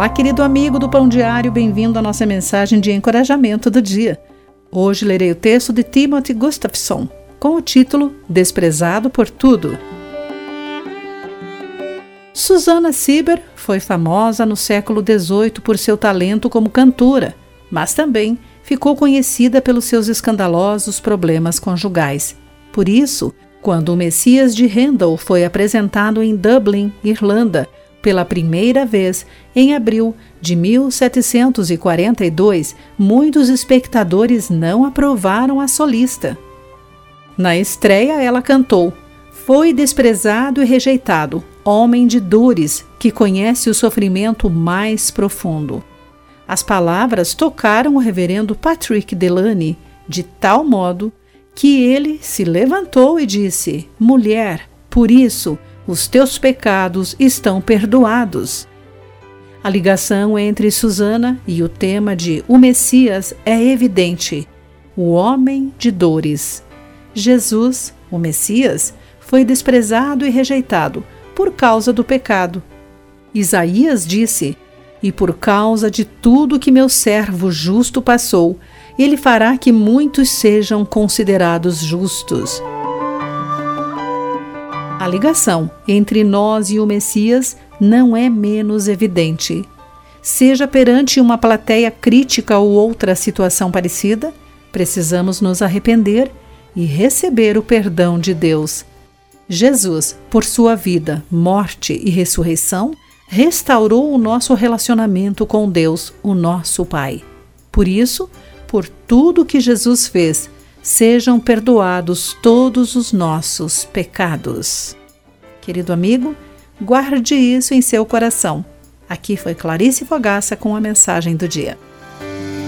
Olá, querido amigo do Pão Diário, bem-vindo à nossa mensagem de encorajamento do dia. Hoje lerei o texto de Timothy Gustafson com o título Desprezado por Tudo. Susana Sieber foi famosa no século XVIII por seu talento como cantora, mas também ficou conhecida pelos seus escandalosos problemas conjugais. Por isso, quando o Messias de Handel foi apresentado em Dublin, Irlanda, pela primeira vez, em abril de 1742, muitos espectadores não aprovaram a solista. Na estreia, ela cantou: Foi desprezado e rejeitado, homem de dores, que conhece o sofrimento mais profundo. As palavras tocaram o reverendo Patrick Delany de tal modo que ele se levantou e disse: Mulher, por isso os teus pecados estão perdoados. A ligação entre Susana e o tema de O Messias é evidente. O homem de dores. Jesus, o Messias, foi desprezado e rejeitado por causa do pecado. Isaías disse: E por causa de tudo que meu servo justo passou, ele fará que muitos sejam considerados justos. Ligação entre nós e o Messias não é menos evidente. Seja perante uma plateia crítica ou outra situação parecida, precisamos nos arrepender e receber o perdão de Deus. Jesus, por sua vida, morte e ressurreição, restaurou o nosso relacionamento com Deus, o nosso Pai. Por isso, por tudo que Jesus fez, sejam perdoados todos os nossos pecados. Querido amigo, guarde isso em seu coração. Aqui foi Clarice Fogaça com a mensagem do dia.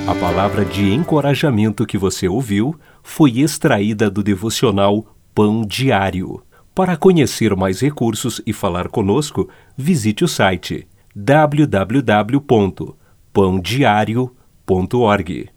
A palavra de encorajamento que você ouviu foi extraída do devocional Pão Diário. Para conhecer mais recursos e falar conosco, visite o site www.pãodiario.org.